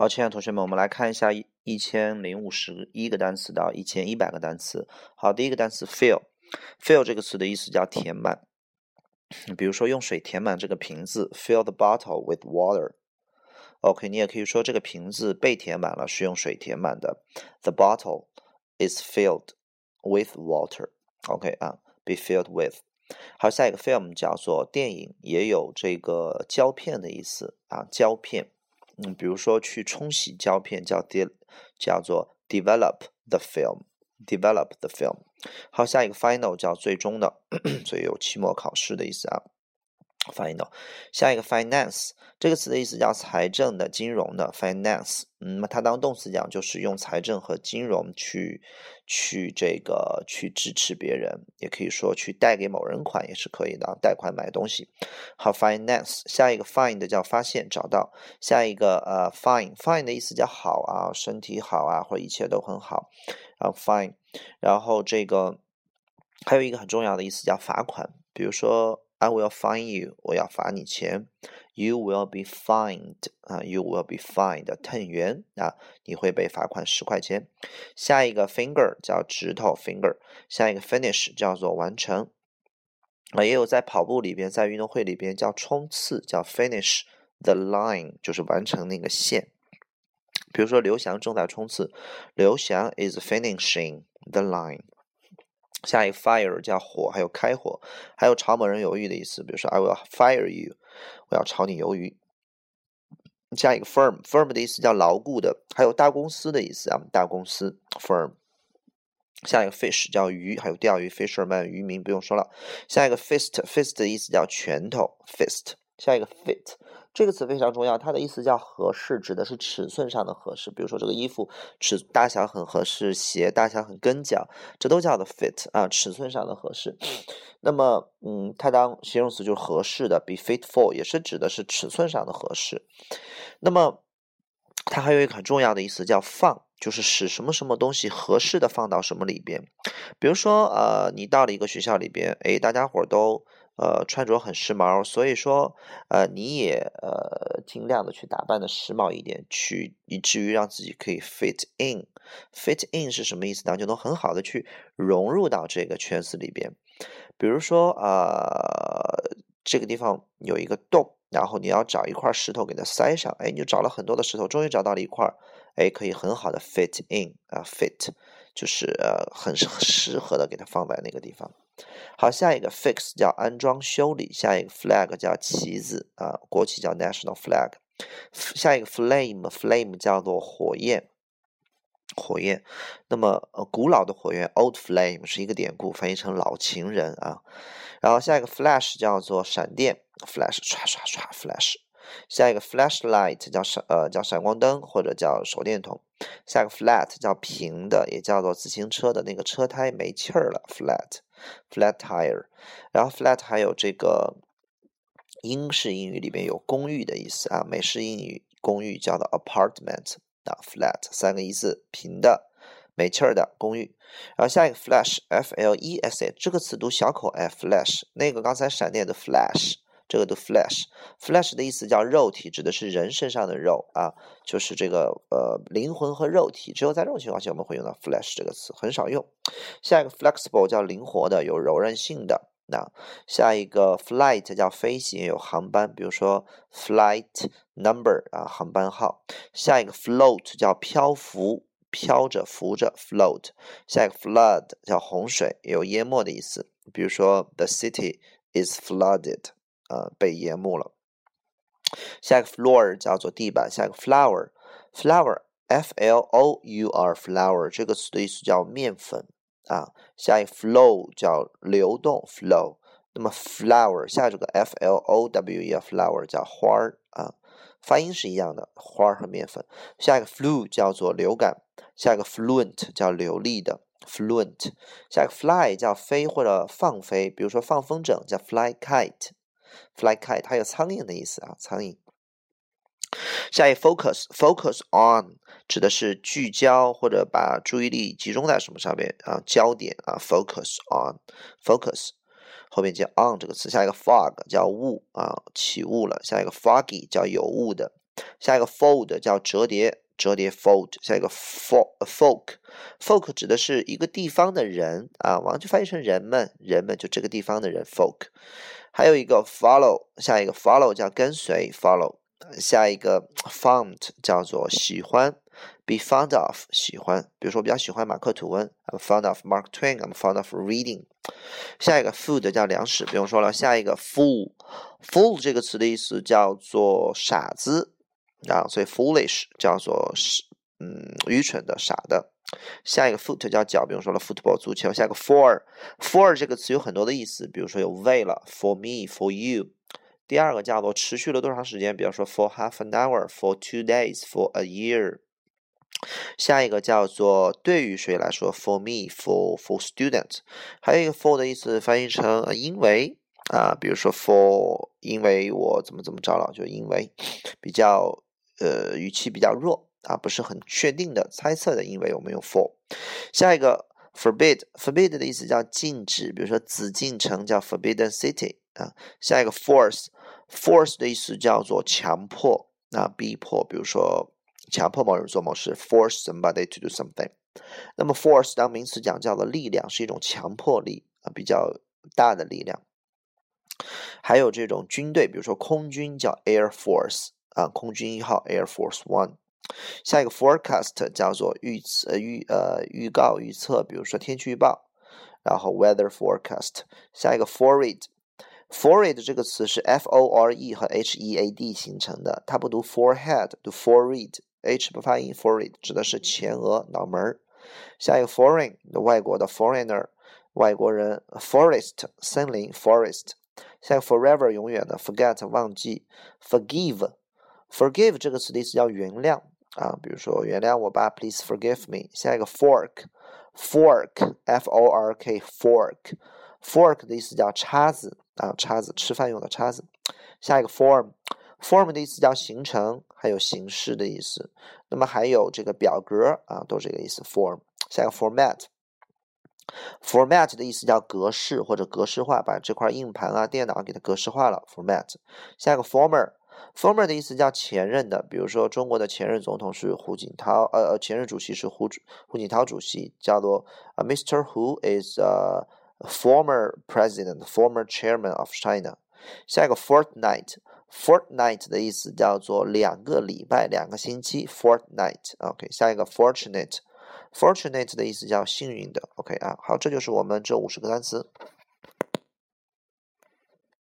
好，亲爱的同学们，我们来看一下一千零五十一个单词到一千一百个单词。好，第一个单词 fill，fill 这个词的意思叫填满。比如说用水填满这个瓶子，fill the bottle with water。OK，你也可以说这个瓶子被填满了，是用水填满的。The bottle is filled with water。OK 啊，be filled with。好，下一个 film 叫做电影，也有这个胶片的意思啊，胶片。嗯，比如说去冲洗胶片叫 de 叫做 develop the film，develop the film。好，下一个 final 叫最终的，所以有期末考试的意思啊。final，下一个 finance 这个词的意思叫财政的、金融的 finance。嗯，它当动词讲就是用财政和金融去去这个去支持别人，也可以说去贷给某人款也是可以的，贷款买东西。好，finance 下一个 find 叫发现找到，下一个呃 fine，fine 的意思叫好啊，身体好啊，或者一切都很好。然后 fine，然后这个还有一个很重要的意思叫罚款，比如说。I will fine you，我要罚你钱。You will be fined，啊，You will be fined ten 元啊，你会被罚款十块钱。下一个 finger 叫指头 finger，下一个 finish 叫做完成。啊，也有在跑步里边，在运动会里边叫冲刺，叫 finish the line，就是完成那个线。比如说刘翔正在冲刺，刘翔 is finishing the line。下一个 fire 叫火，还有开火，还有炒某人鱿鱼的意思。比如说，I will fire you，我要炒你鱿鱼。下一个 firm，firm 的意思叫牢固的，还有大公司的意思啊，大公司 firm。下一个 fish 叫鱼，还有钓鱼 fisherman 渔民不用说了。下一个 fist，fist 的意思叫拳头 fist。下一个 fit。这个词非常重要，它的意思叫合适，指的是尺寸上的合适。比如说这个衣服尺大小很合适，鞋大小很跟脚，这都叫做 fit 啊，尺寸上的合适。那么，嗯，它当形容词就是合适的，be fit for 也是指的是尺寸上的合适。那么，它还有一个很重要的意思叫放，就是使什么什么东西合适的放到什么里边。比如说，呃，你到了一个学校里边，哎，大家伙都。呃，穿着很时髦，所以说，呃，你也呃尽量的去打扮的时髦一点，去以至于让自己可以 fit in。fit in 是什么意思呢？就能很好的去融入到这个圈子里边。比如说，呃，这个地方有一个洞，然后你要找一块石头给它塞上，哎，你就找了很多的石头，终于找到了一块，哎，可以很好的 fit in 啊，fit 就是呃很适合的给它放在那个地方。好，下一个 fix 叫安装修理，下一个 flag 叫旗子啊，国旗叫 national flag。下一个 flame，flame 叫做火焰，火焰。那么呃，古老的火焰 old flame 是一个典故，翻译成老情人啊。然后下一个 flash 叫做闪电，flash 唰唰唰 flash。下一个 flashlight 叫闪呃叫闪光灯或者叫手电筒。下一个 flat 叫平的，也叫做自行车的那个车胎没气儿了，flat。flat tire，然后 flat 还有这个英式英语里边有公寓的意思啊，美式英语公寓叫做 apartment 啊，flat 三个意思，平的、没气儿的公寓。然后下一个 flash，f l e s h 这个词读小口 f，flash 那个刚才闪电的 flash。这个的 flesh，flesh 的意思叫肉体，指的是人身上的肉啊，就是这个呃灵魂和肉体。只有在这种情况下，我们会用到 flesh 这个词，很少用。下一个 flexible 叫灵活的，有柔韧性的。那下一个 flight 叫飞行，有航班，比如说 flight number 啊，航班号。下一个 float 叫漂浮，飘着浮着 float。下一个 flood 叫洪水，有淹没的意思，比如说 the city is flooded。呃，被淹没了。下一个 floor 叫做地板，下一个 flour，flour，f l o u r flour 这个词的意思叫面粉啊。下一个 flow 叫流动 flow，那么 flower 下这个 f l o w e flower 叫花儿啊，发音是一样的，花儿和面粉。下一个 flu 叫做流感，下一个 fluent 叫流利的 fluent，下一个 fly 叫飞或者放飞，比如说放风筝叫 fly kite。Fly kite，它有苍蝇的意思啊，苍蝇。下一 focus，focus on 指的是聚焦或者把注意力集中在什么上面啊？焦点啊，focus on，focus 后面接 on 这个词。下一个 fog 叫雾啊，起雾了。下一个 foggy 叫有雾的下一个 fold 叫折叠，折叠 fold。下一个 folk，folk 指的是一个地方的人啊，我们就翻译成人们，人们就这个地方的人 folk。还有一个 follow，下一个 follow 叫跟随 follow。下一个 fond 叫做喜欢，be fond of 喜欢，比如说我比较喜欢马克吐温，I'm fond of Mark Twain，I'm fond of reading。下一个 food 叫粮食，不用说了。下一个 fool，fool 这个词的意思叫做傻子啊，所以 foolish 叫做是嗯愚蠢的傻的。下一个 foot 叫脚，比如说了 football 足球。下一个 for，for 这个词有很多的意思，比如说有为了 for me，for you。第二个叫做持续了多长时间，比如说 for half an hour，for two days，for a year。下一个叫做对于谁来说，for me，for for student。还有一个 for 的意思翻译成因为啊，比如说 for 因为我怎么怎么着了，就因为比较呃语气比较弱啊，不是很确定的猜测的，因为我们用 for。下一个 forbid，forbid 的意思叫禁止，比如说紫禁城叫 forbidden city 啊。下一个 force。Force 的意思叫做强迫，那逼迫，比如说强迫某人做某事，force somebody to do something。那么 force 当名词讲叫做力量，是一种强迫力啊，比较大的力量。还有这种军队，比如说空军叫 Air Force 啊，空军一号 Air Force One。下一个 forecast 叫做预测预呃预告预测，比如说天气预报，然后 weather forecast。下一个 forehead。Forehead 这个词是 f-o-r-e 和 h-e-a-d 形成的，它不读 forehead，读 forehead，h 不发音。Forehead 指的是前额、脑门儿。下一个 foreign，外国的 foreigner，外国人。Forest 森林，forest。下一个 forever 永远的，forget 忘记。Forgive，forgive 这个词的意思叫原谅啊，比如说原谅我吧，please forgive me。下一个 fork，fork，f-o-r-k，fork，fork 的意思叫叉子。啊，叉子，吃饭用的叉子。下一个 form，form 的意思叫形成，还有形式的意思。那么还有这个表格啊，都是这个意思。form，下一个 format，format 的意思叫格式或者格式化，把这块硬盘啊、电脑给它格式化了。format，下一个 former former 的意思叫前任的，比如说中国的前任总统是胡锦涛，呃呃，前任主席是胡胡锦涛主席，叫做 Mr. Who is a。former president, former chairman of China。下一个 fortnight，fortnight 的意思叫做两个礼拜、两个星期。fortnight。OK，下一个 fortunate，fortunate 的意思叫幸运的。OK 啊，好，这就是我们这五十个单词。